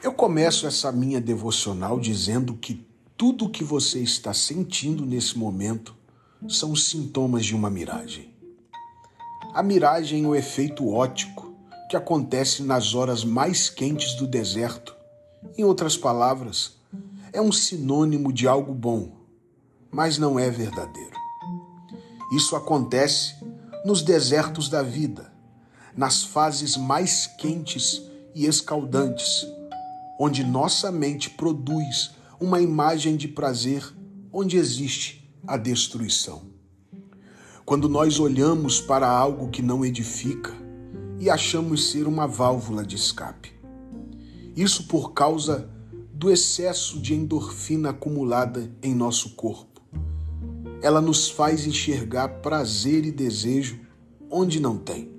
Eu começo essa minha devocional dizendo que tudo o que você está sentindo nesse momento são sintomas de uma miragem. A miragem é o efeito ótico que acontece nas horas mais quentes do deserto. Em outras palavras, é um sinônimo de algo bom, mas não é verdadeiro. Isso acontece nos desertos da vida, nas fases mais quentes e escaldantes onde nossa mente produz uma imagem de prazer onde existe a destruição. Quando nós olhamos para algo que não edifica e achamos ser uma válvula de escape. Isso por causa do excesso de endorfina acumulada em nosso corpo. Ela nos faz enxergar prazer e desejo onde não tem.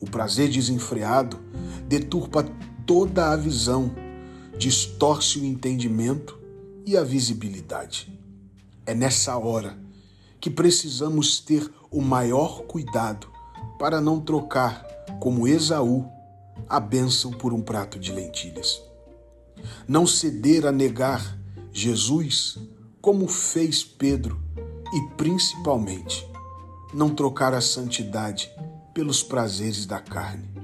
O prazer desenfreado deturpa toda a visão distorce o entendimento e a visibilidade. É nessa hora que precisamos ter o maior cuidado para não trocar, como Esaú, a bênção por um prato de lentilhas. Não ceder a negar Jesus como fez Pedro e, principalmente, não trocar a santidade pelos prazeres da carne.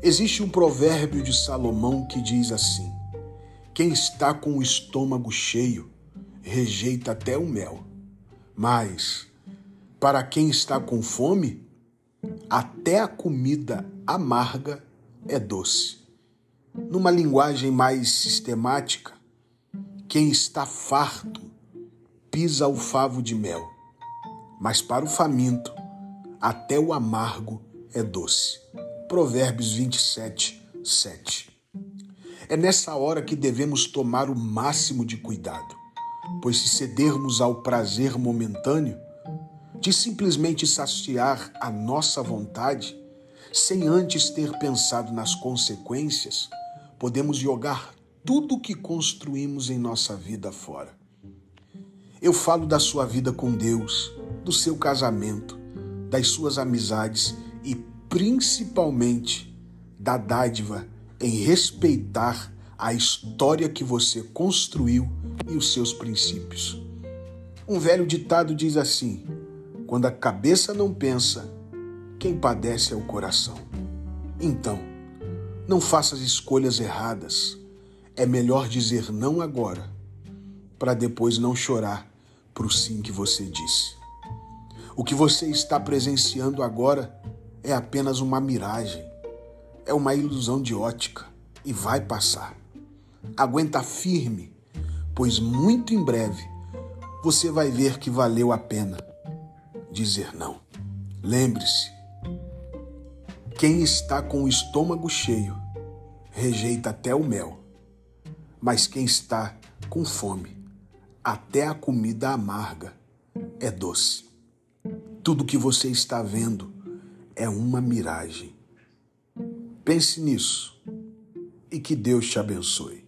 Existe um provérbio de Salomão que diz assim: Quem está com o estômago cheio rejeita até o mel, mas para quem está com fome, até a comida amarga é doce. Numa linguagem mais sistemática, quem está farto pisa o favo de mel, mas para o faminto, até o amargo é doce. Provérbios 27, 7. É nessa hora que devemos tomar o máximo de cuidado, pois se cedermos ao prazer momentâneo, de simplesmente saciar a nossa vontade, sem antes ter pensado nas consequências, podemos jogar tudo o que construímos em nossa vida fora. Eu falo da sua vida com Deus, do seu casamento, das suas amizades principalmente da dádiva em respeitar a história que você construiu e os seus princípios. Um velho ditado diz assim: quando a cabeça não pensa, quem padece é o coração. Então, não faça as escolhas erradas. É melhor dizer não agora, para depois não chorar para o sim que você disse. O que você está presenciando agora é apenas uma miragem, é uma ilusão de ótica e vai passar. Aguenta firme, pois muito em breve você vai ver que valeu a pena dizer não. Lembre-se, quem está com o estômago cheio rejeita até o mel, mas quem está com fome, até a comida amarga é doce. Tudo que você está vendo é uma miragem. Pense nisso e que Deus te abençoe.